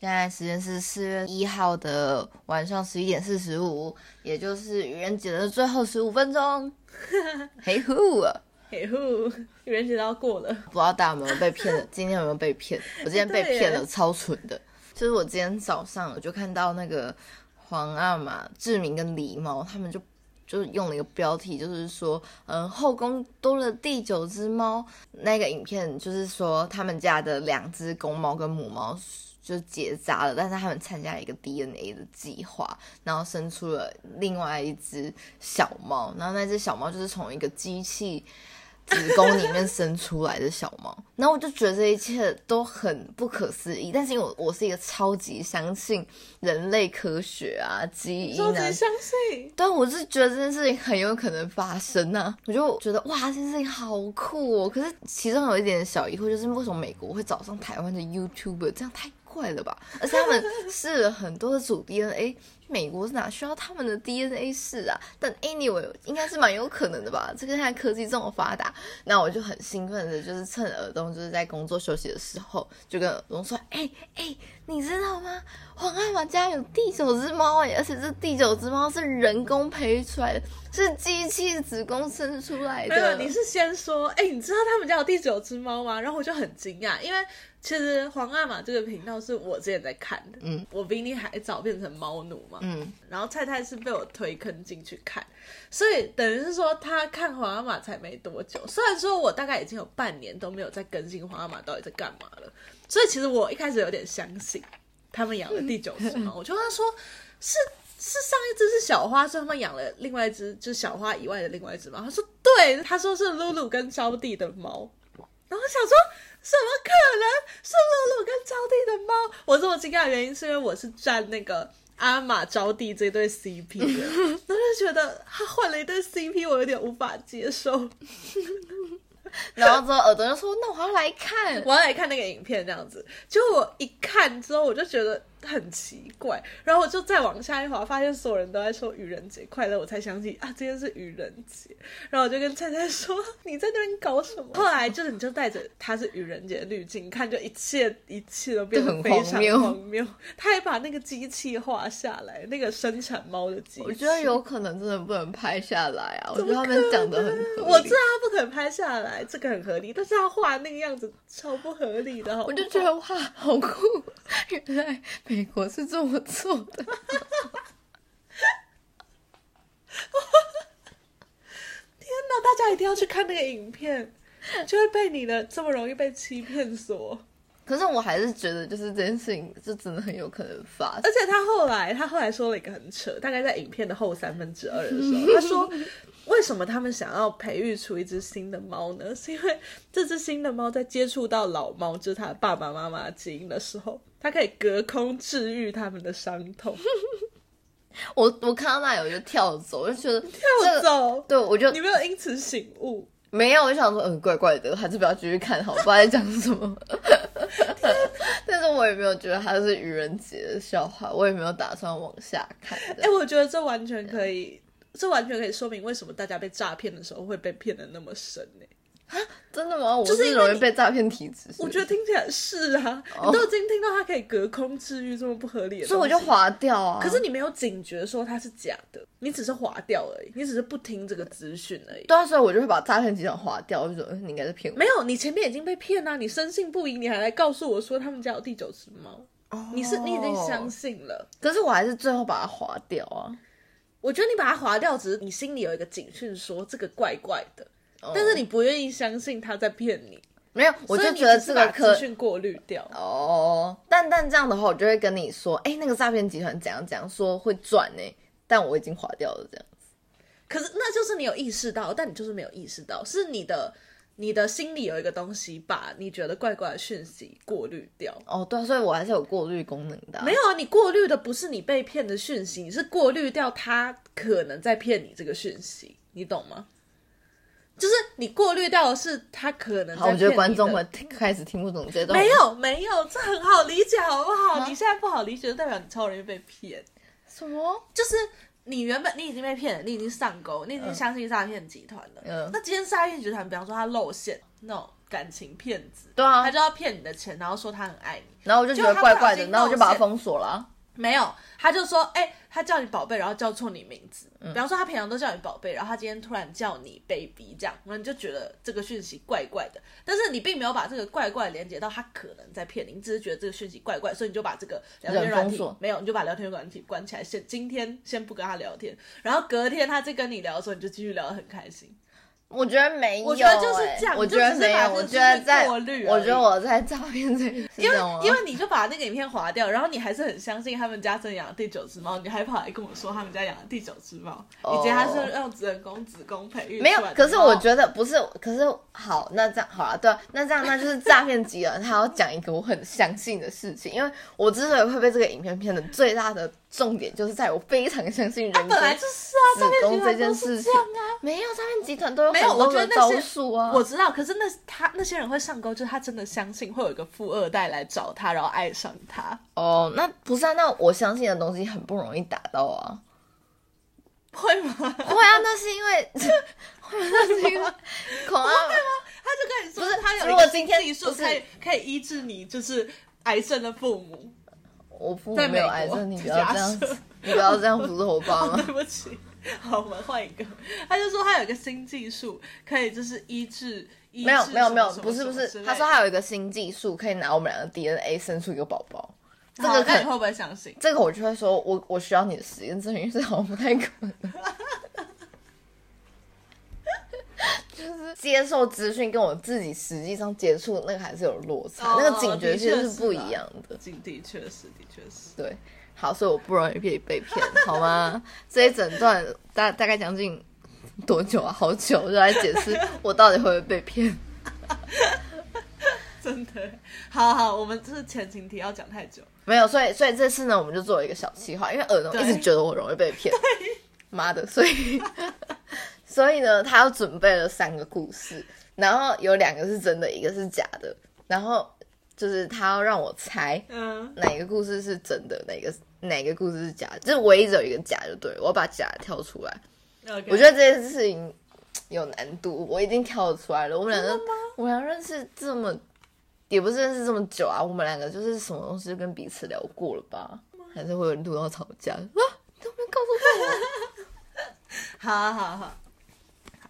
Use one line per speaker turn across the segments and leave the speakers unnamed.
现在时间是四月一号的晚上十一点四十五，也就是愚人节的最后十五分钟。嘿呼，
嘿呼，愚人节都要过了，
不知道大家有没有被骗了？今天有没有被骗？我今天被骗了，超蠢的。就是我今天早上我就看到那个皇阿玛、志明跟狸猫，他们就就是用了一个标题，就是说，嗯，后宫多了第九只猫。那个影片就是说，他们家的两只公猫跟母猫。就结扎了，但是他们参加一个 DNA 的计划，然后生出了另外一只小猫，然后那只小猫就是从一个机器子宫里面生出来的小猫，然后我就觉得这一切都很不可思议，但是因为我我是一个超级相信人类科学啊，基因啊，
相信，
对，我是觉得这件事情很有可能发生啊，我就觉得哇，这件事情好酷哦，可是其中有一点小疑惑，就是为什么美国会找上台湾的 YouTuber，这样太。坏了吧？而且他们试了很多的组 DNA，美国是哪需要他们的 DNA 试啊？但 anyway 应该是蛮有可能的吧？这个现在科技这么发达，那我就很兴奋的，就是趁耳东就是在工作休息的时候，就跟耳东说：“哎哎，你知道吗？皇阿玛家有第九只猫哎，而且这第九只猫是人工培育出来的，是机器子宫生出来的。”
你是先说：“哎，你知道他们家有第九只猫吗？”然后我就很惊讶，因为。其实皇阿玛这个频道是我之前在看的，嗯，我比你还早变成猫奴嘛，嗯，然后菜菜是被我推坑进去看，所以等于是说他看皇阿玛才没多久，虽然说我大概已经有半年都没有在更新皇阿玛到底在干嘛了，所以其实我一开始有点相信他们养了第九只猫，我就跟他说是是上一只是小花，所以他们养了另外一只就是小花以外的另外一只猫，他说对，他说是露露跟招娣的猫，然后想说。怎么可能是露露跟招娣的猫？我这么惊讶的原因是因为我是站那个阿玛招娣这对 CP 的，我就觉得他换了一对 CP，我有点无法接受。
然后之后耳朵就说：“那我要来看，
我要来看那个影片。”这样子，就我一看之后，我就觉得。很奇怪，然后我就再往下一滑，发现所有人都在说愚人节快乐，我才想起啊，今天是愚人节。然后我就跟菜菜说：“你在那边搞什么？” 后来就是你就带着他是愚人节的滤镜看，就一切一切都变得非常荒谬。他还把那个机器画下来，那个生产猫的机器，
我觉得有可能真的不能拍下来啊。我觉得他们讲的很，
我知道他不可能拍下来，这个很合理，但是他画那个样子超不合理的。
我就觉得哇，好酷，原来。美国是这么做的，
天哪！大家一定要去看那个影片，就会被你的这么容易被欺骗所。
可是我还是觉得，就是这件事情，就真的很有可能发生。
而且他后来，他后来说了一个很扯，大概在影片的后三分之二的时候，他说。为什么他们想要培育出一只新的猫呢？是因为这只新的猫在接触到老猫，就是它爸爸妈妈基因的时候，它可以隔空治愈他们的伤痛。
我我看到那我就跳走，我就觉得
跳走，
对我就
你没有因此醒悟，
没有，我就想说，嗯，怪怪的，还是不要继续看好，不知道在讲什么。但是我也没有觉得它是愚人节的笑话，我也没有打算往下看。
哎，我觉得这完全可以。这完全可以说明为什么大家被诈骗的时候会被骗的那么深呢？
啊，真的吗？我是容易被诈骗体质。
我觉得听起来是啊，你都已经听到它可以隔空治愈这么不合理的，
所以我就划掉啊。
可是你没有警觉说它是假的，你只是划掉而已，你只是不听这个资讯而已。
对啊，所以我就会把诈骗集团划掉，我就说你应该是骗我。
没有，你前面已经被骗了，你深信不疑，你还来告诉我说他们家有第九只猫，你是你已经相信了，
可是我还是最后把它划掉啊。
我觉得你把它划掉，只是你心里有一个警讯，说这个怪怪的，但是你不愿意相信他在骗你。
没有，我就觉得这个
资讯过滤掉。
哦，但但这样的话，我就会跟你说，哎，那个诈骗集团怎样怎样说会赚呢？但我已经划掉了这样子。
可是那就是你有意识到，但你就是没有意识到，是你的。你的心里有一个东西，把你觉得怪怪的讯息过滤掉。
哦，对，所以我还是有过滤功能的。
没有啊，你过滤的不是你被骗的讯息，你是过滤掉他可能在骗你这个讯息，你懂吗？就是你过滤掉的是他可能。
好，我觉得观众会开始听不懂这段。
没有，没有，这很好理解，好不好？你现在不好理解，就代表你超容易被骗。
什么？
就是。你原本你已经被骗了，你已经上钩，你已经相信诈骗集团了。嗯，那今天诈骗集团，比方说他露馅，那种感情骗子，
对啊，
他就要骗你的钱，然后说他很爱你，
然后我就觉得怪怪的，然后我就把他封锁了。
没有，他就说，哎，他叫你宝贝，然后叫错你名字。比方说，他平常都叫你宝贝，然后他今天突然叫你 baby，这样，那你就觉得这个讯息怪怪的。但是你并没有把这个怪怪连接到他可能在骗你，你只是觉得这个讯息怪怪，所以你就把这个聊天软体没有，你就把聊天软体关起来，先今天先不跟他聊天，然后隔天他再跟你聊的时候，你就继续聊得很开心。
我觉得没有，
我觉得就是这样。
我觉得没有，我觉得在，我觉得我在诈骗这，
因为因为你就把那个影片划掉，然后你还是很相信他们家真养了第九只猫，你还跑来跟我说他们家养了第九只猫，以及他是用人工子宫培育。
没有，可是我觉得不是，可是好，那这样好了，对，那这样那就是诈骗集了，他要讲一个我很相信的事情，因为我之所以会被这个影片骗的最大的。重点就是在我非常相信人工子宫这件事情
啊，
没有诈骗集团都有很多的招数啊。
我知道，可是那他那些人会上钩，就是他真的相信会有一个富二代来找他，然后爱上他。
哦，那不是啊，那我相信的东西很不容易达到啊。
会吗？会
啊，那是因为，那是因为恐啊，
对吗？他就跟你说，
不是
他有
如果今天
技术可以可以医治你，就是癌症的父母。
我父母没有癌症，你不要这样子，你不要这样扶着我爸
吗？对不起，好，我们换一个。他就说他有一个新技术，可以就是医治。
没有没有没有，不是不是，他说他有一个新技术，可以拿我们两个 DNA 生出一个宝宝。这个
你会不会相信？
这个我就会说，我我需要你的实验证据，这好像不太可能。就是接受资讯跟我自己实际上接触那个还是有落差，那个警觉性是不一样的。
警的确是，的确是。
对，好，所以我不容易被被骗，好吗？这一整段大大概将近多久啊？好久，就来解释我到底会不会被骗。
真的，好好，我们就是前情提要讲太久，
没有，所以所以这次呢，我们就做了一个小计划，因为耳朵一直觉得我容易被骗，妈的，所以。所以呢，他要准备了三个故事，然后有两个是真的，一个是假的。然后就是他要让我猜，嗯，哪个故事是真的，哪个哪个故事是假的，就是唯一只有一个假就对了。我把假跳出来，我觉得这件事情有难度。我已经跳出来了。我们两个，我们俩认识这么，也不是认识这么久啊。我们两个就是什么东西跟彼此聊过了吧？还是会有录到吵架啊？都没有告诉我。
好好好。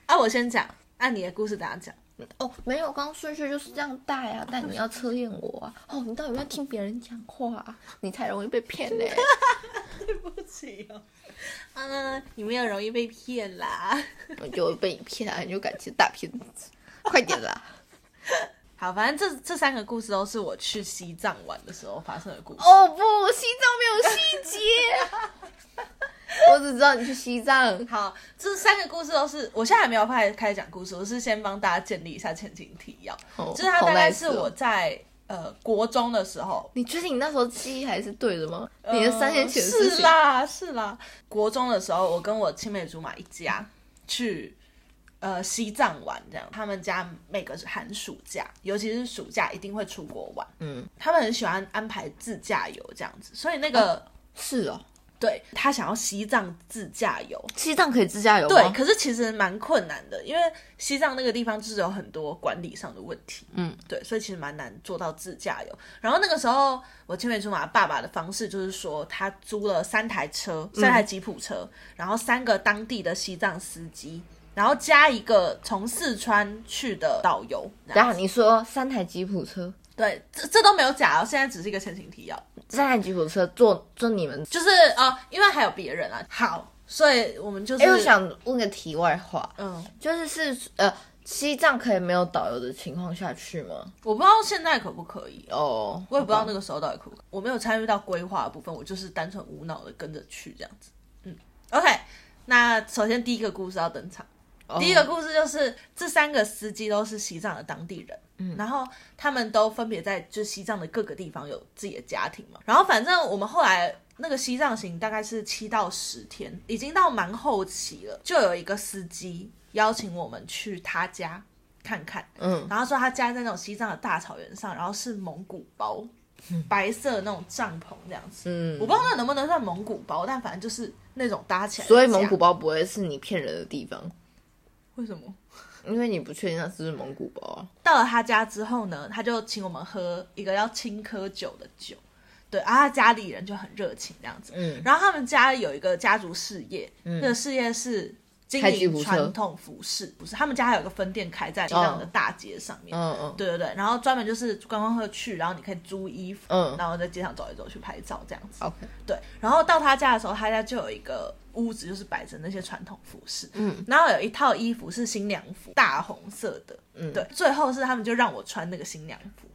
啊，我先讲，按你的故事怎样讲？
哦，没有，刚刚顺序就是这样带啊，但你要测验我啊。哦，你到底有没有听别人讲话？啊你才容易被骗嘞。
对不起哦。嗯，你没有容易被骗啦。
我就被你骗了，你就感觉大骗子。快点啦。
好，反正这这三个故事都是我去西藏玩的时候发生的故事。
哦不，西藏没有细节。我只知道你去西藏。
好，这三个故事都是我现在还没有开开始讲故事，我是先帮大家建立一下前情提要。就是它大概是我在呃国中的时候。
你确定你那时候记忆还是对的吗？你的三年前
是啦是啦。国中的时候，我跟我青梅竹马一家去呃西藏玩，这样。他们家每个寒暑假，尤其是暑假，一定会出国玩。嗯，他们很喜欢安排自驾游这样子，所以那个
是哦。
对他想要西藏自驾游，
西藏可以自驾游
对，可是其实蛮困难的，因为西藏那个地方就是有很多管理上的问题。嗯，对，所以其实蛮难做到自驾游。然后那个时候，我青梅竹马爸爸的方式就是说，他租了三台车，三台吉普车，然后三个当地的西藏司机，然后加一个从四川去的导游。
然后你说三台吉普车？
对，这这都没有假哦，现在只是一个前情提要。
这台吉普车坐坐你们
就是啊，因为还有别人啊。好，所以我们就是。哎，
我想问个题外话，嗯，就是是呃，西藏可以没有导游的情况下去吗？
我不知道现在可不可以哦，我也不知道那个时候到底可不可以。我没有参与到规划的部分，我就是单纯无脑的跟着去这样子。嗯，OK，那首先第一个故事要登场。第一个故事就是这三个司机都是西藏的当地人，嗯，然后他们都分别在就西藏的各个地方有自己的家庭嘛。然后反正我们后来那个西藏行大概是七到十天，已经到蛮后期了，就有一个司机邀请我们去他家看看，嗯，然后说他家在那种西藏的大草原上，然后是蒙古包，白色那种帐篷这样子。嗯，我不知道那能不能算蒙古包，但反正就是那种搭起来。
所以蒙古包不会是你骗人的地方。
为什么？
因为你不确定那是不是蒙古包啊。
到了他家之后呢，他就请我们喝一个叫青稞酒的酒。对，啊，他家里人就很热情这样子。嗯。然后他们家有一个家族事业，那个事业是。经营传统服饰，不是他们家还有个分店开在这样的大街上面。嗯嗯，对对对，然后专门就是观光客去，然后你可以租衣服，嗯，然后在街上走一走去拍照这样子。
OK，
对，然后到他家的时候，他家就有一个屋子，就是摆着那些传统服饰。嗯，然后有一套衣服是新娘服，大红色的。嗯，对，最后是他们就让我穿那个新娘服，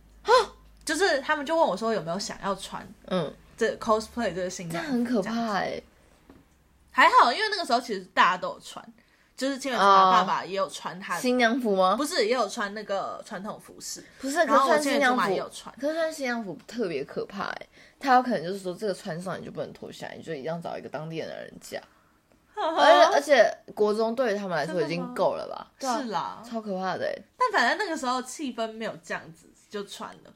就是他们就问我说有没有想要穿，嗯，这 cosplay 这个新娘，
很可怕哎。
还好，因为那个时候其实大家都有穿，就是青文茶爸爸也有穿他
新娘服吗？
不是，也有穿那个传统服饰。
不是，可是穿新娘服也有穿，可是穿新娘服特别可怕哎，他有可能就是说这个穿上你就不能脱下来，你就一定要找一个当地人的人嫁。而且而且国中对于他们来说已经够了吧？
是啦，
超可怕的。
但反正那个时候气氛没有这样子，就穿了。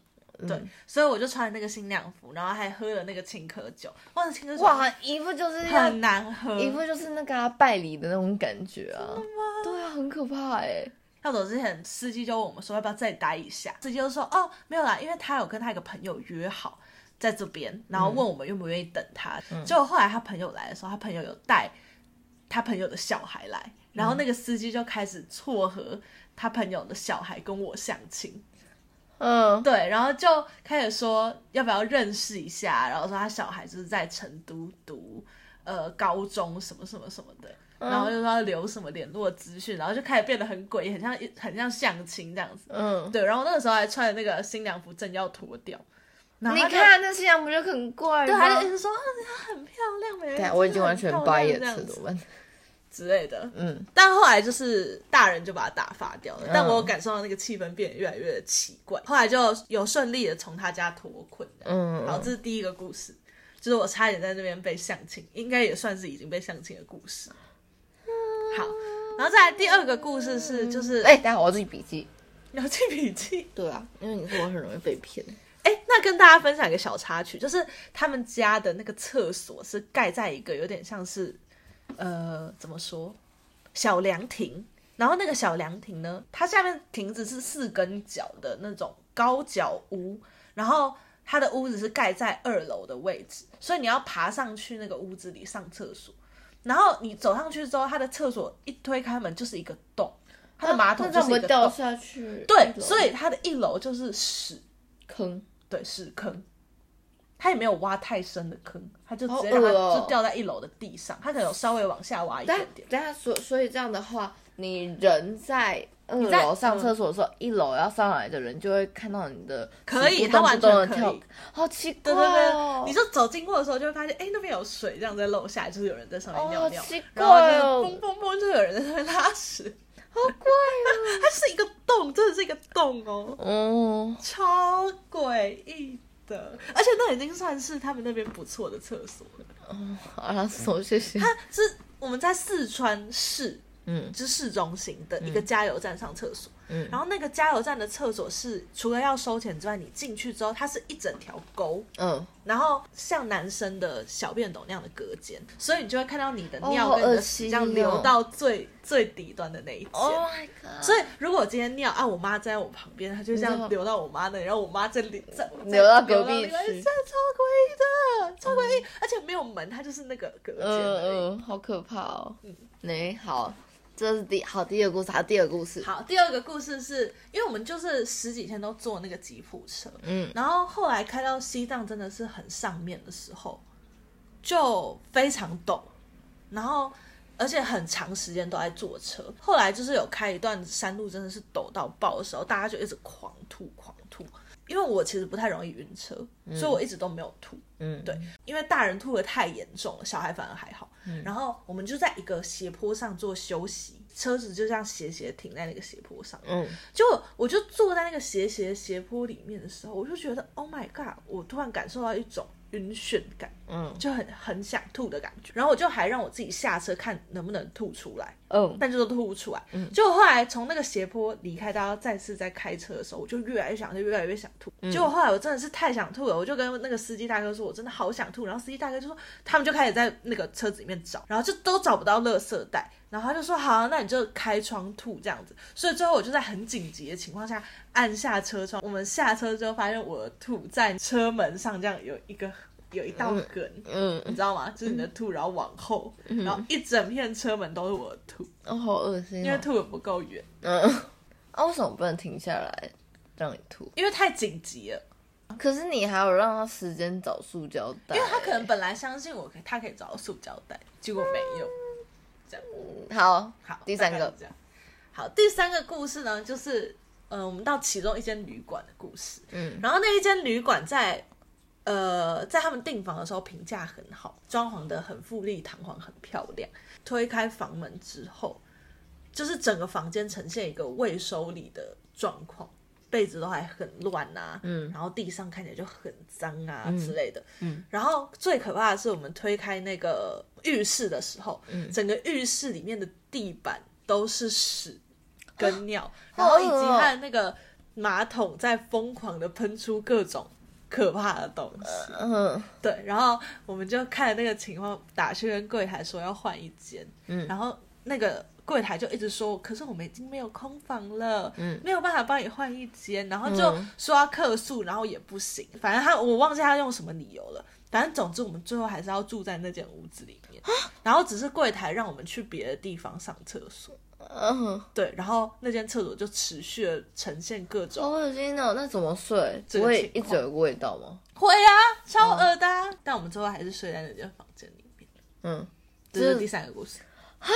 对，所以我就穿那个新娘服，然后还喝了那个青稞酒。哇，青稞酒
哇，一副就是
很难喝，
一副就是那个拜礼的那种感觉啊。对啊，很可怕哎。
要走之前，司机就问我们说要不要再待一下。司机就说哦，没有啦，因为他有跟他一个朋友约好在这边，然后问我们愿不愿意等他。结果后来他朋友来的时候，他朋友有带他朋友的小孩来，然后那个司机就开始撮合他朋友的小孩跟我相亲。嗯，对，然后就开始说要不要认识一下，然后说他小孩就是在成都读呃高中什么什么什么的，然后就说要留什么联络资讯，然后就开始变得很诡异，很像很像相亲这样子。嗯，对，然后那个时候还穿的那个新娘服正要脱掉，
你看那新娘服就很怪，
对，他就一直说啊她很漂亮，没
对，我已经完全掰眼了，怎么办？
之类的，嗯，但后来就是大人就把他打发掉了，但我感受到那个气氛变得越来越奇怪。后来就有顺利的从他家脱困，嗯，好，这是第一个故事，就是我差点在那边被相亲，应该也算是已经被相亲的故事。好，然后再来第二个故事是，就是
哎，等下我要记笔记，
你要记笔记？
对啊，因为你说我很容易被骗。
哎，那跟大家分享一个小插曲，就是他们家的那个厕所是盖在一个有点像是。呃，怎么说？小凉亭，然后那个小凉亭呢，它下面亭子是四根脚的那种高脚屋，然后它的屋子是盖在二楼的位置，所以你要爬上去那个屋子里上厕所，然后你走上去之后，它的厕所一推开门就是一个洞，它的马桶就是一个
掉下去，
对，所以它的一楼就是屎
坑，
对，屎坑。他也没有挖太深的坑，他就直接让它就掉在一楼的地上。他可能稍微往下挖一点点。
等下，所所以这样的话，你人在二楼上厕所的时候，一楼要上来的人就会看到你的。
可以，他完全可以。
好奇怪哦！
你说走经过的时候就会发现，哎，那边有水，这样在漏下来，就是有人在上面尿尿。
奇怪哦！
嘣嘣嘣，就有人在上面拉屎。
好怪哦！
它是一个洞，真的是一个洞哦。哦。超诡异。的，而且那已经算是他们那边不错的厕所了。
哦，好了，谢谢。
他是我们在四川市，嗯，是市中心的一个加油站上厕所。嗯，然后那个加油站的厕所是除了要收钱之外，你进去之后它是一整条沟，嗯，然后像男生的小便斗那样的隔间，所以你就会看到你的尿跟你的屎这样流到最最底端的那一间。Oh my god！所以如果我今天尿啊，我妈在我旁边，它就这样流到我妈那里，然后我妈在里在
流到隔壁去，
真的超诡异的，超诡异，而且没有门，它就是那个隔间。嗯
嗯，好可怕哦。嗯，你好。这是第好第二个故事，还有第二个故事。
好，第二个故事是因为我们就是十几天都坐那个吉普车，嗯，然后后来开到西藏真的是很上面的时候，就非常陡，然后而且很长时间都在坐车。后来就是有开一段山路，真的是陡到爆的时候，大家就一直狂吐狂吐。因为我其实不太容易晕车，所以我一直都没有吐。嗯，对，因为大人吐的太严重了，小孩反而还好。嗯，然后我们就在一个斜坡上做休息，车子就这样斜斜停在那个斜坡上。嗯，就我就坐在那个斜斜斜坡里面的时候，我就觉得 Oh my God！我突然感受到一种晕眩感。嗯，就很很想吐的感觉。然后我就还让我自己下车看能不能吐出来，嗯，但就是吐不出来。嗯，就后来从那个斜坡离开，大家再次在开车的时候，我就越来越想，就越来越想吐。结果后来我真的是太想吐了，我就跟那个司机大哥说，我真的好想吐。然后司机大哥就说，他们就开始在那个车子里面找，然后就都找不到垃圾袋。然后他就说好，那你就开窗吐这样子。所以最后我就在很紧急的情况下按下车窗。我们下车之后发现我的吐在车门上，这样有一个有一道梗，嗯，你知道吗？就是你的吐，然后往后，然后一整片车门都是我的吐，
哦，好恶心，
因为吐的不够远。
嗯，啊，为什么不能停下来让你吐？
因为太紧急了。
可是你还有让他时间找塑胶袋，
因为他可能本来相信我可以，他可以找到塑胶袋，结果没有。这样，
好
好，
第三个，
好，第三个故事呢，就是呃，我们到其中一间旅馆的故事。嗯，然后那一间旅馆在呃，在他们订房的时候评价很好，装潢的很富丽堂皇，很漂亮。推开房门之后，就是整个房间呈现一个未收礼的状况。被子都还很乱啊，嗯，然后地上看起来就很脏啊之类的，嗯，然后最可怕的是我们推开那个浴室的时候，嗯，整个浴室里面的地板都是屎跟尿，然后以及它的那个马桶在疯狂的喷出各种可怕的东西，嗯，对，然后我们就看那个情况，打去跟柜台说要换一间，嗯，然后那个。柜台就一直说，可是我们已经没有空房了，嗯，没有办法帮你换一间，然后就说要客诉，然后也不行，反正他我忘记他用什么理由了，反正总之我们最后还是要住在那间屋子里面，然后只是柜台让我们去别的地方上厕所，嗯，对，然后那间厕所就持续的呈现各种，
好恶心哦，那怎么睡？会一直有味道吗？
会啊，超恶的，但我们最后还是睡在那间房间里面，嗯，这是第三个故事，哈。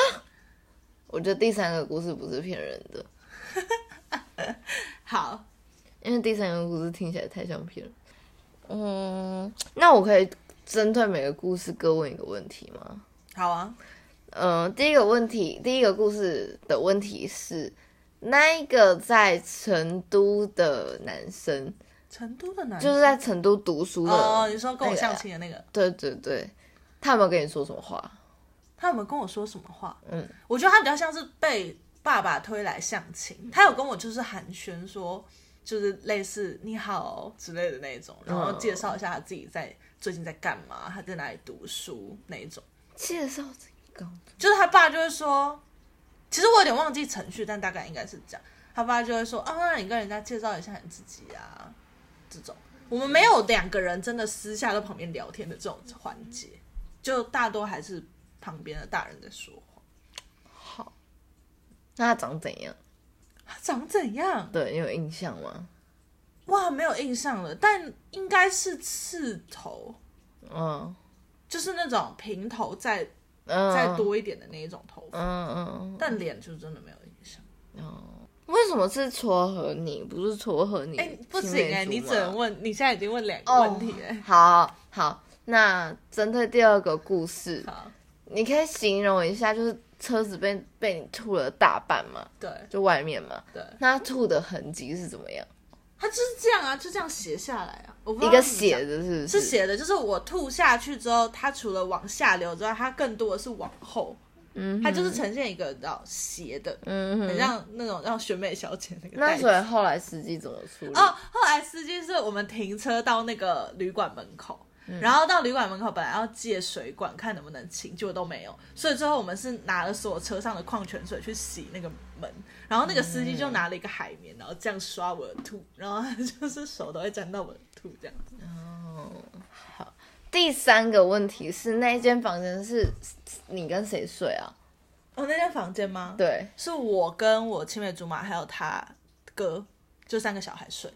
我觉得第三个故事不是骗人
的，好，
因为第三个故事听起来太像骗人。嗯，那我可以针对每个故事各问一个问题吗？
好啊。
嗯，第一个问题，第一个故事的问题是，那一个在成都的男生，
成都的男生，
就是在成都读书的。
哦，你说跟我相亲的那个？
对对对，他有没有跟你说什么话？
他有没有跟我说什么话？嗯，我觉得他比较像是被爸爸推来相亲。他有跟我就是寒暄说，就是类似你好之类的那种，然后介绍一下他自己在最近在干嘛，他在哪里读书那一种。
介绍自己，
就是他爸就会说，其实我有点忘记程序，但大概应该是这样。他爸就会说啊，那你跟人家介绍一下你自己啊，这种。我们没有两个人真的私下在旁边聊天的这种环节，就大多还是。旁边的大人在说话。
好，那他长怎样？
他长怎样？
对，你有印象吗？
哇，没有印象了，但应该是刺头。嗯，就是那种平头再再多一点的那一种头发。嗯嗯。但脸就真的没有影响。
哦，为什么是撮合你，不是撮合你？
哎，不行哎，你只能问，你现在已经问两个问题哎。
好好，那针对第二个故事。好。你可以形容一下，就是车子被被你吐了大半嘛？
对，
就外面嘛。
对，
那吐的痕迹是怎么样？
它就是这样啊，就这样斜下来啊。
一个斜的是
是斜的，就是我吐下去之后，它除了往下流之外，它更多的是往后。嗯，它就是呈现一个叫斜的，嗯，很像那种让选美小姐那个。
那所以后来司机怎么处理？
哦，后来司机是我们停车到那个旅馆门口。然后到旅馆门口，本来要借水管看能不能清，结果都没有。所以最后我们是拿了所有车上的矿泉水去洗那个门。然后那个司机就拿了一个海绵，然后这样刷我的吐，然后就是手都会沾到我的吐这样子。哦，
好。第三个问题是，那间房间是你跟谁睡啊？
哦，那间房间吗？
对，
是我跟我青梅竹马还有他哥，就三个小孩睡。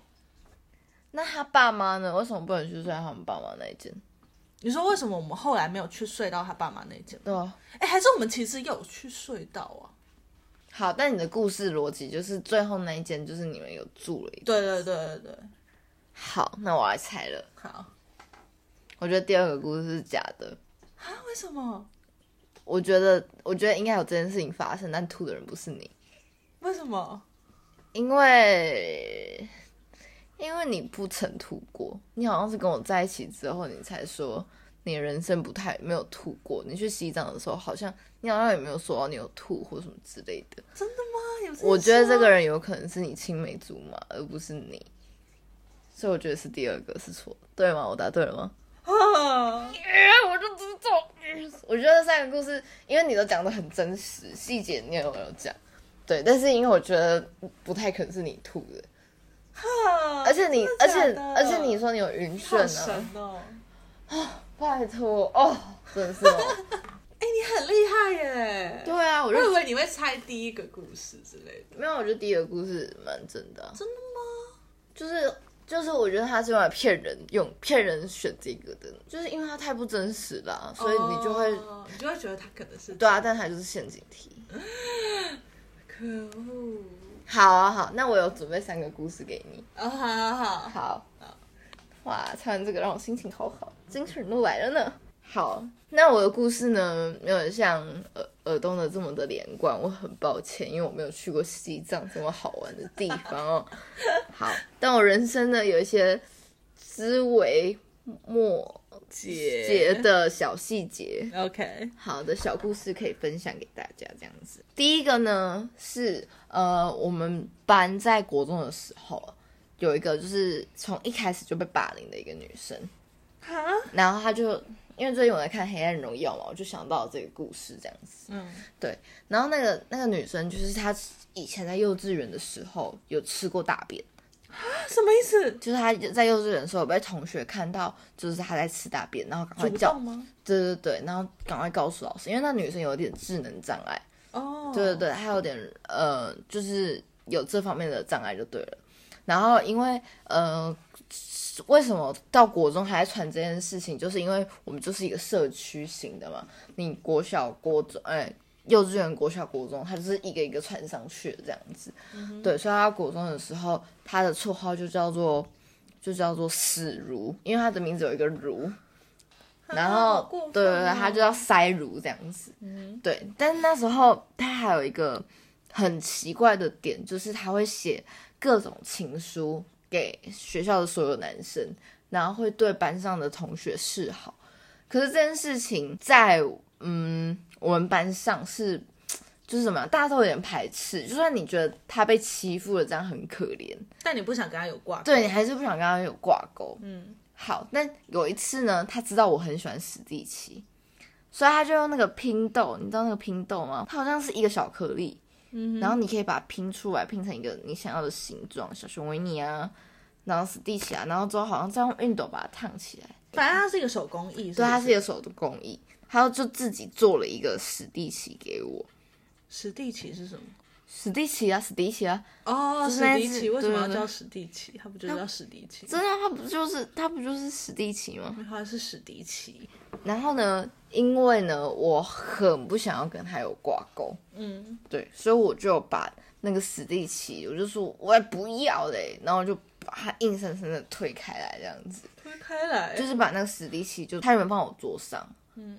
那他爸妈呢？为什么不能去睡他们爸妈那一间？
你说为什么我们后来没有去睡到他爸妈那间？
对啊，
哎，还是我们其实有去睡到啊？
好，但你的故事逻辑就是最后那一间就是你们有住了一
对对对对对。
好，那我来猜了。
好，
我觉得第二个故事是假的。
啊？为什么？
我觉得，我觉得应该有这件事情发生，但吐的人不是你。
为什么？
因为。因为你不曾吐过，你好像是跟我在一起之后，你才说你人生不太没有吐过。你去西藏的时候，好像你好像也没有说到你有吐或什么之类的。
真的吗？
我觉得这个人有可能是你青梅竹马，而不是你。所以我觉得是第二个是错，对吗？我答对了吗？啊！我就知道。我觉得三个故事，因为你都讲的很真实，细节你也有讲。对，但是因为我觉得不太可能是你吐的。而且你，而且而且你说你有晕眩
呢？
啊，拜托哦，真的是哦。
哎，你很厉害耶！
对啊，
我以为你会猜第一个故事之类的。
没有，我觉得第一个故事蛮真的。
真的吗？
就是就是，我觉得他是用来骗人，用骗人选这个的，就是因为他太不真实了，所以你就会
你就会觉得他可能是
对啊，但他就是陷阱题。
可恶。
好啊，好，那我有准备三个故事给你。
哦，好好好，
好，哇，唱完这个让我心情好好，精神都来了呢。好，那我的故事呢，没有像耳耳东的这么的连贯，我很抱歉，因为我没有去过西藏这么好玩的地方哦。好，但我人生呢，有一些枝微末。节的小细节
，OK，
好的小故事可以分享给大家。这样子，第一个呢是呃，我们班在国中的时候，有一个就是从一开始就被霸凌的一个女生，然后她就因为最近我在看《黑暗荣耀》嘛，我就想到这个故事这样子。嗯，对，然后那个那个女生就是她以前在幼稚园的时候有吃过大便。
什么意思？
就是她在幼稚园的时候被同学看到，就是她在吃大便，然后赶快叫
吗？
对对对，然后赶快告诉老师，因为那女生有点智能障碍哦。对对对，她有点呃，就是有这方面的障碍就对了。然后因为呃，为什么到国中还在传这件事情？就是因为我们就是一个社区型的嘛，你国小、国中，哎。幼稚园、国小、国中，他就是一个一个传上去的这样子，对，所以他国中的时候，他的绰号就叫做就叫做死如，因为他的名字有一个如，然后对对对，他就叫塞如这样子，对。但是那时候他还有一个很奇怪的点，就是他会写各种情书给学校的所有男生，然后会对班上的同学示好。可是这件事情在嗯。我们班上是，就是什么，大家都有点排斥。就算你觉得他被欺负了，这样很可怜，
但你不想跟他有挂，
对你还是不想跟他有挂钩。嗯，好。但有一次呢，他知道我很喜欢史蒂奇，所以他就用那个拼豆，你知道那个拼豆吗？它好像是一个小颗粒，嗯，然后你可以把它拼出来，拼成一个你想要的形状，小熊维尼啊，然后史蒂奇啊，然后之后好像再用熨斗把它烫起来。
反正它是一个手工艺，
对，它是一个手的工艺。他就自己做了一个史蒂奇给我。
史蒂奇是什么？
史蒂奇啊，史迪奇啊。
哦，史迪奇为什么要叫史蒂奇？他不就叫史迪奇？
真的，他不就是他不就是史蒂奇吗？
他是史迪奇。
然后呢，因为呢，我很不想要跟他有挂钩。嗯，对，所以我就把那个史蒂奇，我就说我也不要嘞，然后就把它硬生生的推开来，这样子。
推开来，
就是把那个史蒂奇，就他原本放我桌上。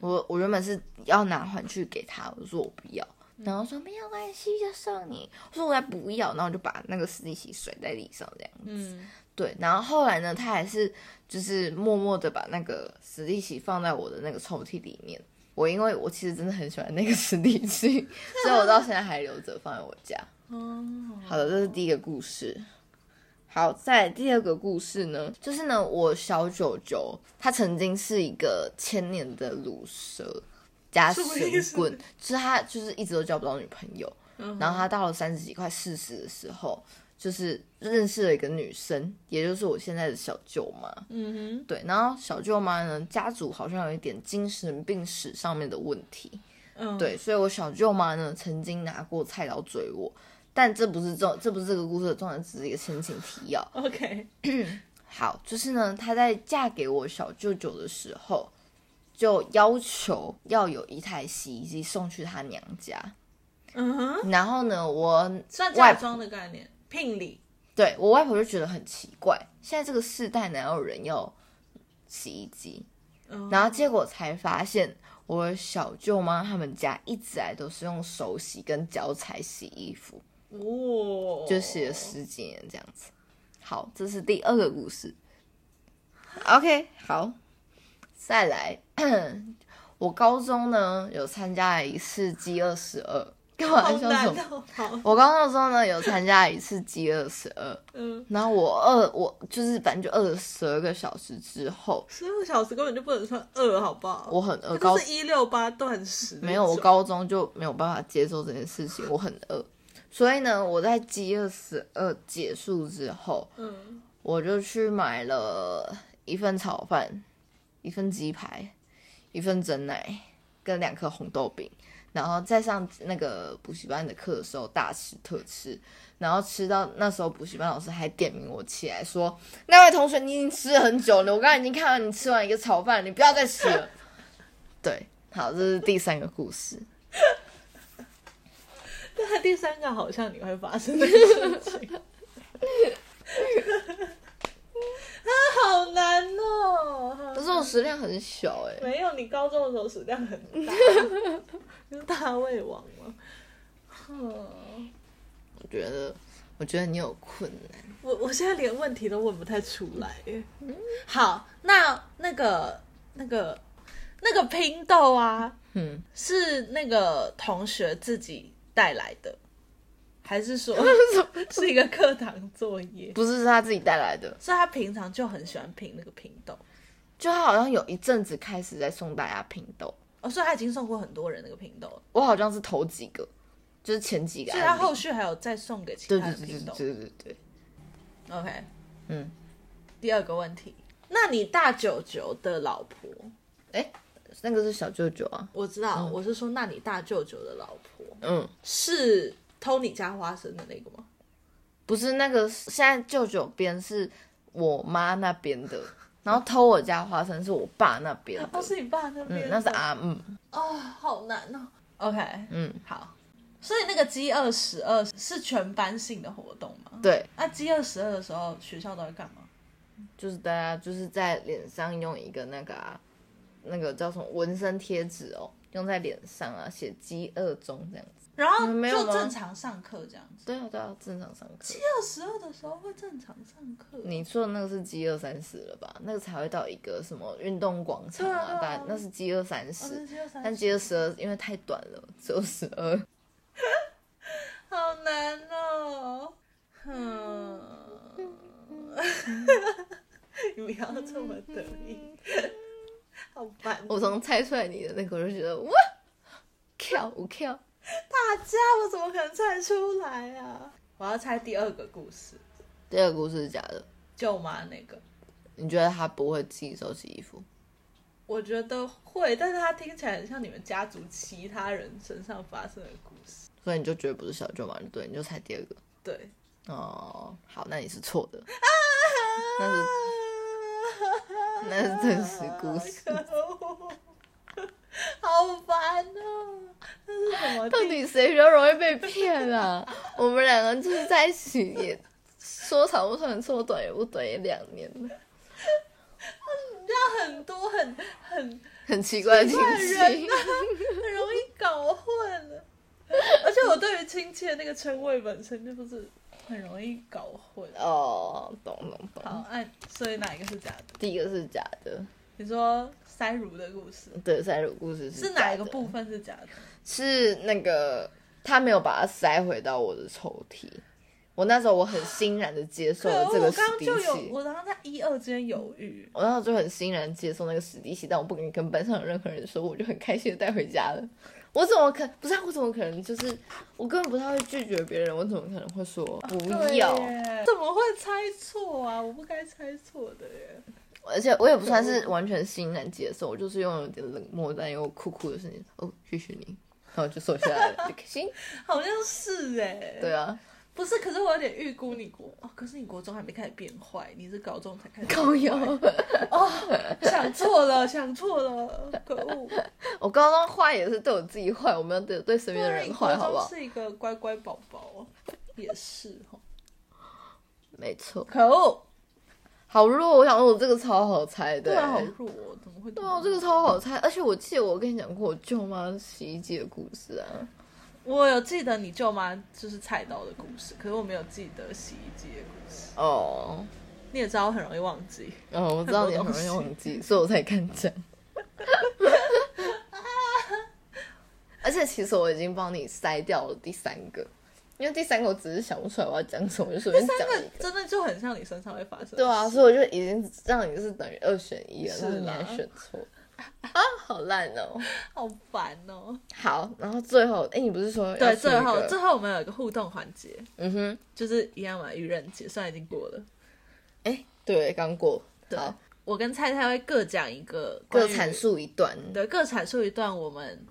我我原本是要拿回去给他，我说我不要，然后说没有关系，就送你。我说我才不要，然后就把那个史蒂奇甩在地上这样子。对，然后后来呢，他还是就是默默的把那个史蒂奇放在我的那个抽屉里面。我因为我其实真的很喜欢那个史蒂奇，所以我到现在还留着放在我家。哦，好的，这是第一个故事。好，在第二个故事呢，就是呢，我小九九他曾经是一个千年的卤蛇加神棍，就是他就是一直都交不到女朋友，然后他到了三十几快四十的时候，就是认识了一个女生，也就是我现在的小舅妈。嗯哼，对，然后小舅妈呢，家族好像有一点精神病史上面的问题，嗯，对，所以我小舅妈呢，曾经拿过菜刀追我。但这不是重，这不是这个故事的重点，只是一个前情提要。
OK，
好，就是呢，她在嫁给我小舅舅的时候，就要求要有一台洗衣机送去她娘家。嗯哼，然后呢，我
算嫁妆的概念，聘礼。
对我外婆就觉得很奇怪，现在这个世代哪有人要洗衣机？然后结果才发现，我小舅妈他们家一直来都是用手洗跟脚踩洗衣服。哦，就洗了十几年这样子。好，这是第二个故事。OK，好，再来，我高中呢有参加一次 G 二十二。干嘛笑什么？我刚刚说呢，有参加一次饥饿十二，嗯，然后我饿，我就是反正就饿了十二个小时之后，
十二个小时根本就不能算饿，好不好？
我很饿，
高是一六八断食，
没有，我高中就没有办法接受这件事情，我很饿，所以呢，我在饥饿十二结束之后，嗯，我就去买了一份炒饭，一份鸡排，一份蒸奶，跟两颗红豆饼。然后再上那个补习班的课的时候大吃特吃，然后吃到那时候补习班老师还点名我起来说：“那位同学，你已经吃了很久了，我刚才已经看到你吃完一个炒饭，你不要再吃了。”对，好，这是第三个故事。
但第三个好像你会发生的事情。难哦！
可是我食量很小哎。
没有，你高中的时候食量很大，是大胃王吗？
哼，我觉得，我觉得你有困难。
我我现在连问题都问不太出来。好，那那个那个那个拼豆啊，嗯，是那个同学自己带来的。还是说 是一个课堂作业？
不是，是他自己带来的。
是他平常就很喜欢拼那个拼豆，
就他好像有一阵子开始在送大家拼豆。
哦，所以他已经送过很多人那个拼豆。
我好像是头几个，就是前几个。
所以他后续还有再送给其他拼豆。
对对对对。
OK，嗯。第二个问题，那你大舅舅的老婆？
哎，那个是小舅舅啊。
我知道，我是说，那你大舅舅的老婆，嗯，是。偷你家花生的那个吗？
不是，那个现在舅舅边是我妈那边的，然后偷我家花生是我爸那边的。
哦，是你爸那边？
嗯，那是阿嗯。
哦，好难哦。OK，嗯，好。所以那个 G 二十二是全班性的活动吗？
对。
那 G 二十二的时候，学校都在干嘛？
就是大家就是在脸上用一个那个啊，那个叫什么纹身贴纸哦，用在脸上啊，写饥饿中这样子。
然后就正常上课这样子。
对啊，对啊，正常上课。饥
饿十二的时候会正常上课。
你说的那个是饥饿三十了吧？那个才会到一个什么运动广场啊？但那是饥饿三十。但饥饿十二因为太短了，只有十二。
好难哦。哼。你不要这么得意。好烦。
我从猜出来你的那个，我就觉得哇，跳舞跳。
大家，我怎么可能猜出来啊？我要猜第二个故事。
第二个故事是假的，
舅妈那个。
你觉得他不会自己收拾衣服？
我觉得会，但是他听起来很像你们家族其他人身上发生的故事。
所以你就觉得不是小舅妈？对，你就猜第二个。
对。
哦，好，那你是错的。那是那是真实故事。
好烦哦！这是什么？
到 底谁比较容易被骗啊？我们两个就是在一起，也说长不长，说短也不短，也两年了。
你知道很多很很
很奇怪的亲戚，很
容易搞混了。而且我对于亲戚的那个称谓本身就不是很容易搞混
哦。懂懂懂。
好，哎，所以哪一个是假的？
第一个是假的。
你说。塞乳的故事，
对，塞乳故事
是哪一个部分是假的？
是那个他没有把它塞回到我的抽屉。我那时候我很欣然的接受了这个史迪奇，
我刚刚在一二之间犹豫，
我那时候就很欣然接受那个史迪奇，但我不敢跟班上任何人说，我就很开心的带回家了。我怎么可不是？我怎么可能就是我根本不太会拒绝别人，我怎么可能会说不要？
怎么会猜错啊？我不该猜错的耶。
而且我也不算是完全欣然接受，我就是用有点冷漠但又酷酷的声音哦，谢谢你，然后就收下来了，就开心。
好像是哎，
对啊，
不是，可是我有点预估你国哦，可是你国中还没开始变坏，你是高中才开始
高
腰哦，想错了，想错了，可恶！
我高中坏也是对我自己坏，我没有对对身边的人坏，好不好？
是一个乖乖宝宝，也是哈，
没错，
可恶。
好弱！我想说，我这个超好猜的。
对啊，好弱，怎么会？
对啊，这个超好猜，而且我记得我跟你讲过我舅妈洗衣机的故事啊。
我有记得你舅妈就是菜刀的故事，可是我没有记得洗衣机的故事。哦，你也知道我很容易忘记。
哦，我知道你很容易忘记，所以我才敢讲。而且其实我已经帮你筛掉了第三个。因为第三个我只是想不出来我要讲什么，就随便讲一个。
真的就很像你身上会发生。
对啊，所以我就已经让你是等于二选一了，但是你还选错。啊，好烂哦，
好烦哦。
好，然后最后，哎，你不是说
对，最后最后我们有一个互动环节，嗯哼，就是一样嘛，愚人节虽然已经过了，
哎，对，刚过。好，
我跟菜菜会各讲一个，
各阐述一段，
对，各阐述一段我们，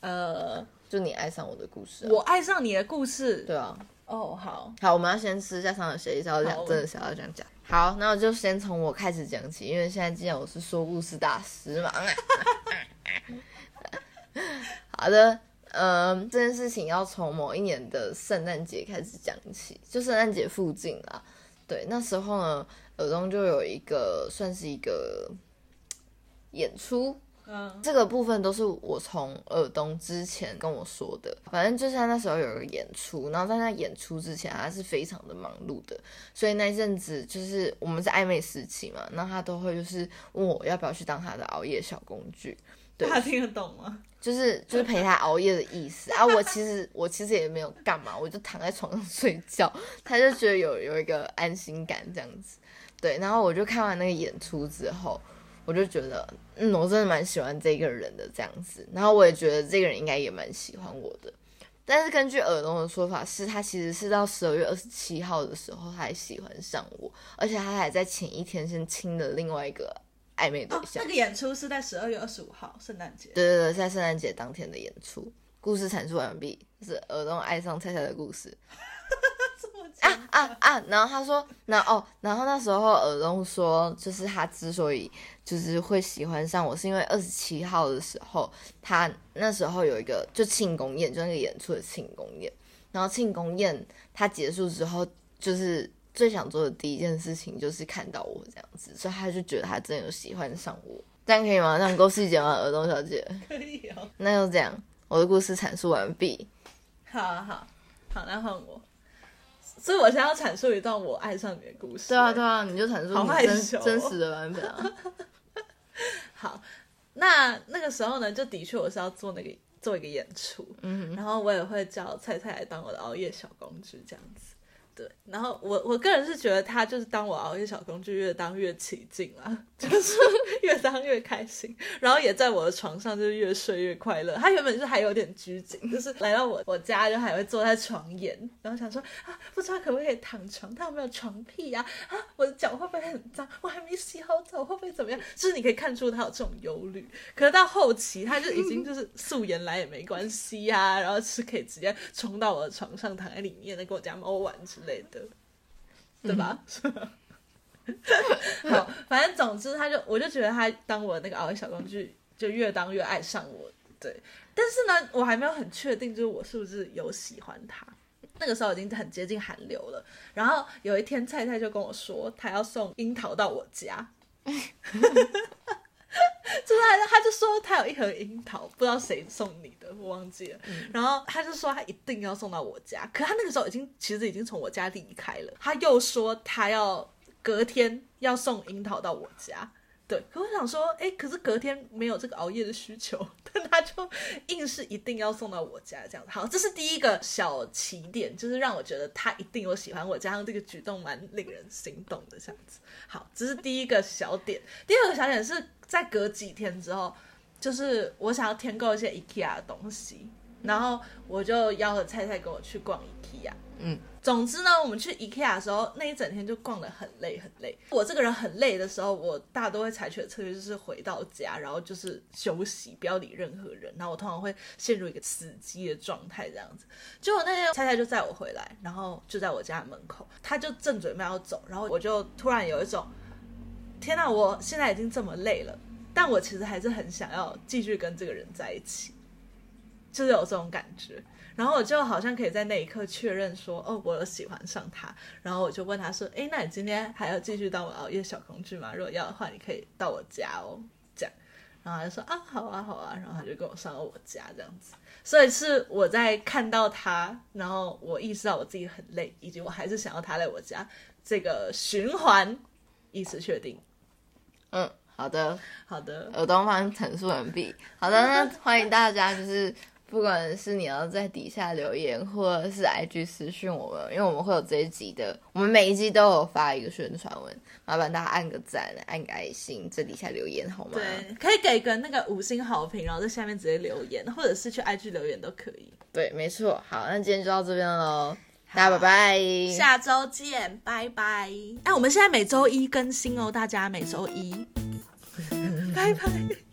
呃，
就你爱上我的故事，
我爱上你的故事，
对啊。
哦，好
好，我们要先私下上的协议，要讲真的想要这样讲。好，那我就先从我开始讲起，因为现在既然我是说故事大师嘛。好的，嗯，这件事情要从某一年的圣诞节开始讲起，就圣诞节附近啦。对，那时候呢，耳东就有一个算是一个演出。这个部分都是我从耳东之前跟我说的，反正就是他那时候有个演出，然后在那演出之前，他是非常的忙碌的，所以那阵子就是我们是暧昧时期嘛，那他都会就是问我要不要去当他的熬夜小工具。
对他听得懂吗？
就是就是陪他熬夜的意思啊。我其实我其实也没有干嘛，我就躺在床上睡觉，他就觉得有有一个安心感这样子。对，然后我就看完那个演出之后。我就觉得，嗯，我真的蛮喜欢这个人的这样子，然后我也觉得这个人应该也蛮喜欢我的。但是根据耳东的说法，是他其实是到十二月二十七号的时候，他才喜欢上我，而且他还在前一天先亲了另外一个暧昧对象。
那个演出是在十二月二十五号，圣诞节。
对对对，在圣诞节当天的演出。故事阐述完毕，是耳东爱上菜菜的故事。啊啊啊！然后他说，那哦，然后那时候耳东说，就是他之所以就是会喜欢上我，是因为二十七号的时候，他那时候有一个就庆功宴，就那个演出的庆功宴。然后庆功宴他结束之后，就是最想做的第一件事情就是看到我这样子，所以他就觉得他真的有喜欢上我。这样可以吗？这样够细节吗？耳东小姐？
可以哦。
那就这样，我的故事阐述完毕。
好好好，那换我。所以我现在要阐述一段我爱上你的故事。
对啊，对啊，你就阐述你真真实的版本啊。
好，那那个时候呢，就的确我是要做那个做一个演出，嗯，然后我也会叫菜菜来当我的熬夜小公主，这样子。对，然后我我个人是觉得他就是当我熬夜小工具，越当越起劲啦，就是越当越开心，然后也在我的床上就是越睡越快乐。他原本是还有点拘谨，就是来到我我家就还会坐在床沿，然后想说啊，不知道可不可以躺床，他有没有床屁呀？啊，我的脚会不会很脏？我还没洗好澡，会不会怎么样？就是你可以看出他有这种忧虑。可是到后期，他就已经就是素颜来也没关系呀，然后是可以直接冲到我的床上躺在里面，跟我家猫玩之类。类的，对吧？好，反正总之，他就我就觉得他当我那个熬夜小工具，就越当越爱上我。对，但是呢，我还没有很确定，就是我是不是有喜欢他。那个时候已经很接近寒流了，然后有一天，菜菜就跟我说，他要送樱桃到我家。就是他，他就说他有一盒樱桃，不知道谁送你的，我忘记了。然后他就说他一定要送到我家，可他那个时候已经其实已经从我家离开了。他又说他要隔天要送樱桃到我家。对，可我想说，哎，可是隔天没有这个熬夜的需求，但他就硬是一定要送到我家这样子。好，这是第一个小起点，就是让我觉得他一定有喜欢我，加上这个举动蛮令人心动的这样子。好，这是第一个小点。第二个小点是在隔几天之后，就是我想要添购一些 IKEA 的东西，然后我就邀了菜菜跟我去逛 IKEA。嗯。总之呢，我们去 IKEA 的时候，那一整天就逛得很累很累。我这个人很累的时候，我大都会采取的策略就是回到家，然后就是休息，不要理任何人。然后我通常会陷入一个死机的状态，这样子。结果那天菜菜就载我回来，然后就在我家门口，他就正准备要走，然后我就突然有一种，天哪！我现在已经这么累了，但我其实还是很想要继续跟这个人在一起，就是有这种感觉。然后我就好像可以在那一刻确认说，哦，我有喜欢上他。然后我就问他说，哎，那你今天还要继续当我熬夜小工具吗？如果要的话，你可以到我家哦，这样。然后他就说，啊，好啊，好啊。然后他就跟我上了我家，这样子。所以是我在看到他，然后我意识到我自己很累，以及我还是想要他来我家，这个循环，以此确定。
嗯，好的，
好的。
耳东方阐述完毕。好的，那欢迎大家就是。不管是你要在底下留言，或者是 IG 私讯我们，因为我们会有这一集的，我们每一集都有发一个宣传文，麻烦大家按个赞，按个爱心，在底下留言好吗？
对，可以给个那个五星好评，然后在下面直接留言，或者是去 IG 留言都可以。
对，没错。好，那今天就到这边喽，大家拜拜，
下周见，拜拜。哎，我们现在每周一更新哦，大家每周一，拜拜。